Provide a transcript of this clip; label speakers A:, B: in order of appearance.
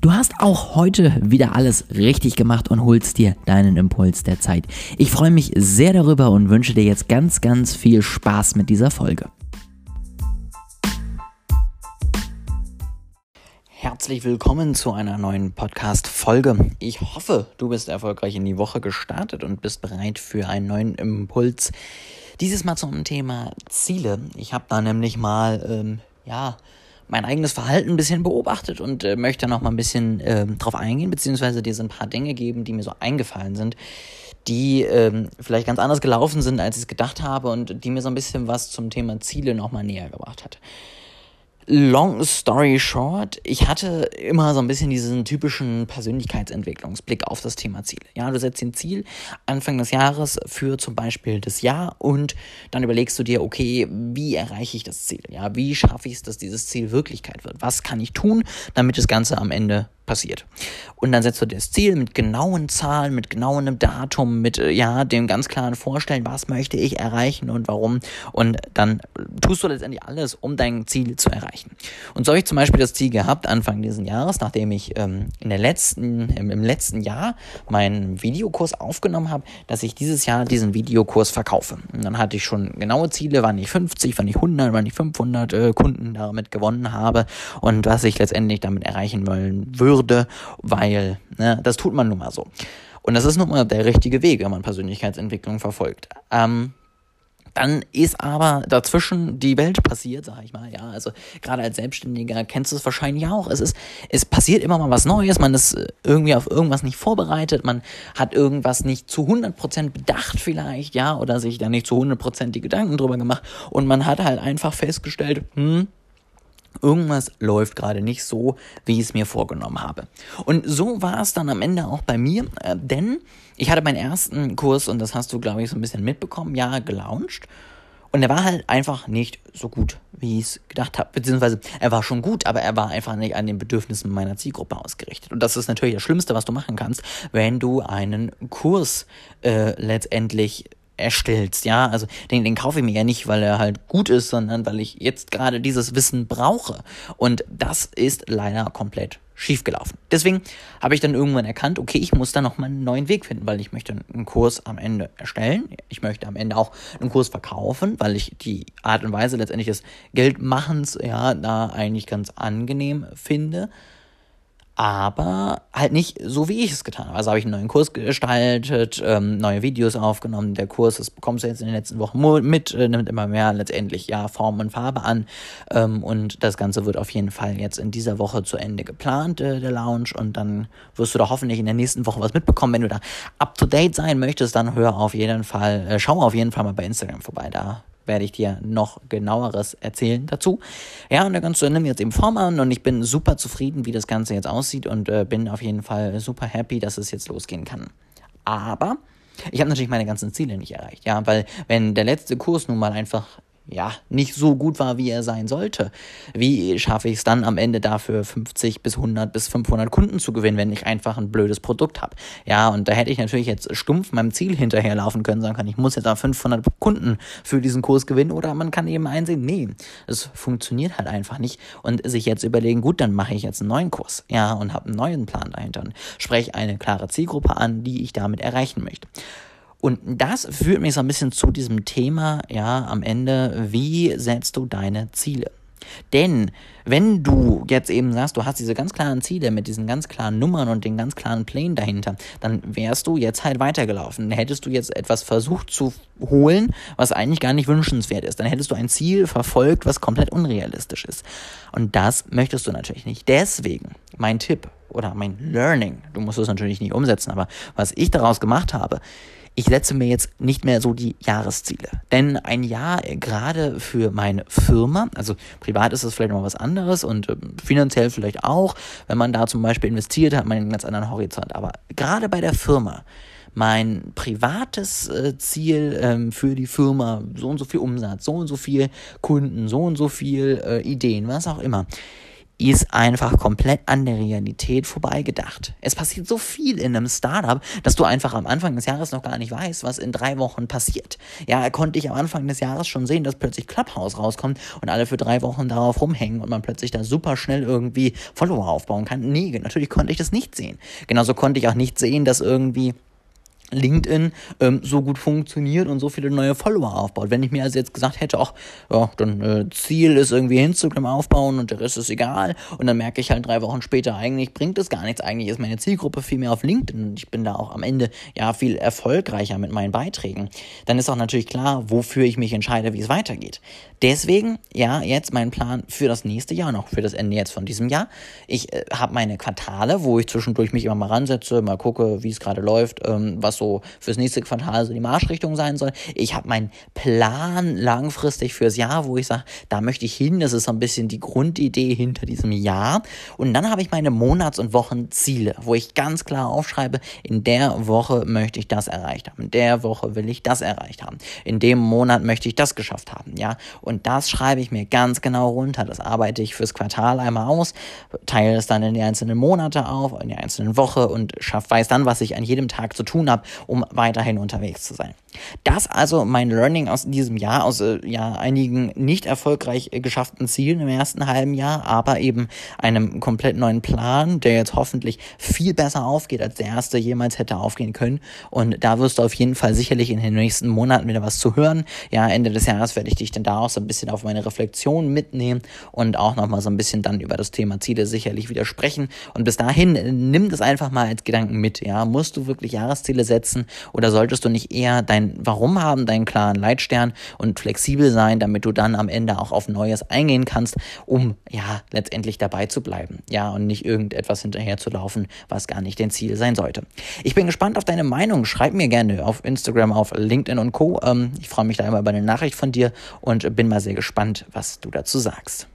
A: Du hast auch heute wieder alles richtig gemacht und holst dir deinen Impuls der Zeit. Ich freue mich sehr darüber und wünsche dir jetzt ganz, ganz viel Spaß mit dieser Folge. Herzlich willkommen zu einer neuen Podcast-Folge. Ich hoffe, du bist erfolgreich in die Woche gestartet und bist bereit für einen neuen Impuls. Dieses Mal zum Thema Ziele. Ich habe da nämlich mal, ähm, ja, mein eigenes Verhalten ein bisschen beobachtet und äh, möchte noch mal ein bisschen äh, drauf eingehen, beziehungsweise dir so ein paar Dinge geben, die mir so eingefallen sind, die ähm, vielleicht ganz anders gelaufen sind, als ich es gedacht habe und die mir so ein bisschen was zum Thema Ziele noch mal näher gebracht hat. Long story short, ich hatte immer so ein bisschen diesen typischen Persönlichkeitsentwicklungsblick auf das Thema Ziele. Ja, du setzt ein Ziel Anfang des Jahres für zum Beispiel das Jahr und dann überlegst du dir, okay, wie erreiche ich das Ziel? Ja, wie schaffe ich es, dass dieses Ziel Wirklichkeit wird? Was kann ich tun, damit das Ganze am Ende passiert. Und dann setzt du das Ziel mit genauen Zahlen, mit genauem Datum, mit äh, ja, dem ganz klaren Vorstellen, was möchte ich erreichen und warum. Und dann tust du letztendlich alles, um dein Ziel zu erreichen. Und so habe ich zum Beispiel das Ziel gehabt, Anfang dieses Jahres, nachdem ich ähm, in der letzten, im, im letzten Jahr meinen Videokurs aufgenommen habe, dass ich dieses Jahr diesen Videokurs verkaufe. Und dann hatte ich schon genaue Ziele, wann ich 50, wann ich 100, wann ich 500 äh, Kunden damit gewonnen habe und was ich letztendlich damit erreichen wollen würde würde, weil ne, das tut man nun mal so. Und das ist nun mal der richtige Weg, wenn man Persönlichkeitsentwicklung verfolgt. Ähm, dann ist aber dazwischen die Welt passiert, sag ich mal, ja. Also gerade als Selbstständiger kennst du es wahrscheinlich auch. Es ist, es passiert immer mal was Neues, man ist irgendwie auf irgendwas nicht vorbereitet, man hat irgendwas nicht zu 100% bedacht vielleicht, ja, oder sich da nicht zu 100% die Gedanken drüber gemacht und man hat halt einfach festgestellt, hm, Irgendwas läuft gerade nicht so, wie ich es mir vorgenommen habe. Und so war es dann am Ende auch bei mir, äh, denn ich hatte meinen ersten Kurs, und das hast du, glaube ich, so ein bisschen mitbekommen, ja, gelauncht. Und er war halt einfach nicht so gut, wie ich es gedacht habe. Beziehungsweise er war schon gut, aber er war einfach nicht an den Bedürfnissen meiner Zielgruppe ausgerichtet. Und das ist natürlich das Schlimmste, was du machen kannst, wenn du einen Kurs äh, letztendlich erstellst, ja. Also den, den kaufe ich mir ja nicht, weil er halt gut ist, sondern weil ich jetzt gerade dieses Wissen brauche. Und das ist leider komplett schiefgelaufen. Deswegen habe ich dann irgendwann erkannt, okay, ich muss da nochmal einen neuen Weg finden, weil ich möchte einen Kurs am Ende erstellen. Ich möchte am Ende auch einen Kurs verkaufen, weil ich die Art und Weise letztendlich des Geldmachens ja da eigentlich ganz angenehm finde aber halt nicht so, wie ich es getan habe. Also habe ich einen neuen Kurs gestaltet, ähm, neue Videos aufgenommen. Der Kurs, das bekommst du jetzt in den letzten Wochen mit, äh, nimmt immer mehr letztendlich ja Form und Farbe an. Ähm, und das Ganze wird auf jeden Fall jetzt in dieser Woche zu Ende geplant, äh, der Lounge. Und dann wirst du da hoffentlich in der nächsten Woche was mitbekommen. Wenn du da up to date sein möchtest, dann hör auf jeden Fall, äh, schau auf jeden Fall mal bei Instagram vorbei. Da werde ich dir noch genaueres erzählen dazu. Ja, und der Ganze nimmt jetzt eben Form an und ich bin super zufrieden, wie das Ganze jetzt aussieht und äh, bin auf jeden Fall super happy, dass es jetzt losgehen kann. Aber ich habe natürlich meine ganzen Ziele nicht erreicht, ja, weil wenn der letzte Kurs nun mal einfach ja, nicht so gut war, wie er sein sollte. Wie schaffe ich es dann am Ende dafür 50 bis 100 bis 500 Kunden zu gewinnen, wenn ich einfach ein blödes Produkt habe? Ja, und da hätte ich natürlich jetzt stumpf meinem Ziel hinterherlaufen können, sagen können, ich muss jetzt auch 500 Kunden für diesen Kurs gewinnen oder man kann eben einsehen, nee, es funktioniert halt einfach nicht und sich jetzt überlegen, gut, dann mache ich jetzt einen neuen Kurs, ja, und habe einen neuen Plan dahinter und spreche eine klare Zielgruppe an, die ich damit erreichen möchte. Und das führt mich so ein bisschen zu diesem Thema, ja, am Ende, wie setzt du deine Ziele? Denn wenn du jetzt eben sagst, du hast diese ganz klaren Ziele mit diesen ganz klaren Nummern und den ganz klaren Plänen dahinter, dann wärst du jetzt halt weitergelaufen. Dann hättest du jetzt etwas versucht zu holen, was eigentlich gar nicht wünschenswert ist. Dann hättest du ein Ziel verfolgt, was komplett unrealistisch ist. Und das möchtest du natürlich nicht. Deswegen mein Tipp oder mein Learning, du musst es natürlich nicht umsetzen, aber was ich daraus gemacht habe, ich setze mir jetzt nicht mehr so die Jahresziele. Denn ein Jahr äh, gerade für meine Firma, also privat ist es vielleicht noch was anderes und äh, finanziell vielleicht auch, wenn man da zum Beispiel investiert, hat man einen ganz anderen Horizont. Aber gerade bei der Firma, mein privates äh, Ziel ähm, für die Firma, so und so viel Umsatz, so und so viel Kunden, so und so viel äh, Ideen, was auch immer ist einfach komplett an der Realität vorbeigedacht. Es passiert so viel in einem Startup, dass du einfach am Anfang des Jahres noch gar nicht weißt, was in drei Wochen passiert. Ja, konnte ich am Anfang des Jahres schon sehen, dass plötzlich Clubhouse rauskommt und alle für drei Wochen darauf rumhängen und man plötzlich da super schnell irgendwie Follower aufbauen kann. Nee, natürlich konnte ich das nicht sehen. Genauso konnte ich auch nicht sehen, dass irgendwie LinkedIn ähm, so gut funktioniert und so viele neue Follower aufbaut. Wenn ich mir also jetzt gesagt hätte, ach, ja, dann äh, Ziel ist irgendwie Instagram aufbauen und der Rest ist egal und dann merke ich halt drei Wochen später, eigentlich bringt es gar nichts, eigentlich ist meine Zielgruppe viel mehr auf LinkedIn und ich bin da auch am Ende ja viel erfolgreicher mit meinen Beiträgen, dann ist auch natürlich klar, wofür ich mich entscheide, wie es weitergeht. Deswegen, ja, jetzt mein Plan für das nächste Jahr, noch für das Ende jetzt von diesem Jahr. Ich äh, habe meine Quartale, wo ich zwischendurch mich immer mal ransetze, mal gucke, wie es gerade läuft, ähm, was so fürs nächste Quartal so die Marschrichtung sein soll. Ich habe meinen Plan langfristig fürs Jahr, wo ich sage, da möchte ich hin. Das ist so ein bisschen die Grundidee hinter diesem Jahr. Und dann habe ich meine Monats- und Wochenziele, wo ich ganz klar aufschreibe, in der Woche möchte ich das erreicht haben. In der Woche will ich das erreicht haben. In dem Monat möchte ich das geschafft haben. Ja, und das schreibe ich mir ganz genau runter. Das arbeite ich fürs Quartal einmal aus, teile es dann in die einzelnen Monate auf, in die einzelnen Woche und schaff, weiß dann, was ich an jedem Tag zu tun habe um weiterhin unterwegs zu sein. Das also mein Learning aus diesem Jahr, aus äh, ja, einigen nicht erfolgreich äh, geschafften Zielen im ersten halben Jahr, aber eben einem komplett neuen Plan, der jetzt hoffentlich viel besser aufgeht, als der erste jemals hätte aufgehen können. Und da wirst du auf jeden Fall sicherlich in den nächsten Monaten wieder was zu hören. Ja, Ende des Jahres werde ich dich dann da auch so ein bisschen auf meine Reflexion mitnehmen und auch nochmal so ein bisschen dann über das Thema Ziele sicherlich wieder sprechen. Und bis dahin, äh, nimm das einfach mal als Gedanken mit. Ja, musst du wirklich Jahresziele setzen oder solltest du nicht eher dein Warum haben, deinen klaren Leitstern und flexibel sein, damit du dann am Ende auch auf Neues eingehen kannst, um ja letztendlich dabei zu bleiben. Ja, und nicht irgendetwas hinterher zu laufen, was gar nicht dein Ziel sein sollte. Ich bin gespannt auf deine Meinung. Schreib mir gerne auf Instagram, auf LinkedIn und Co. Ähm, ich freue mich da immer über eine Nachricht von dir und bin mal sehr gespannt, was du dazu sagst.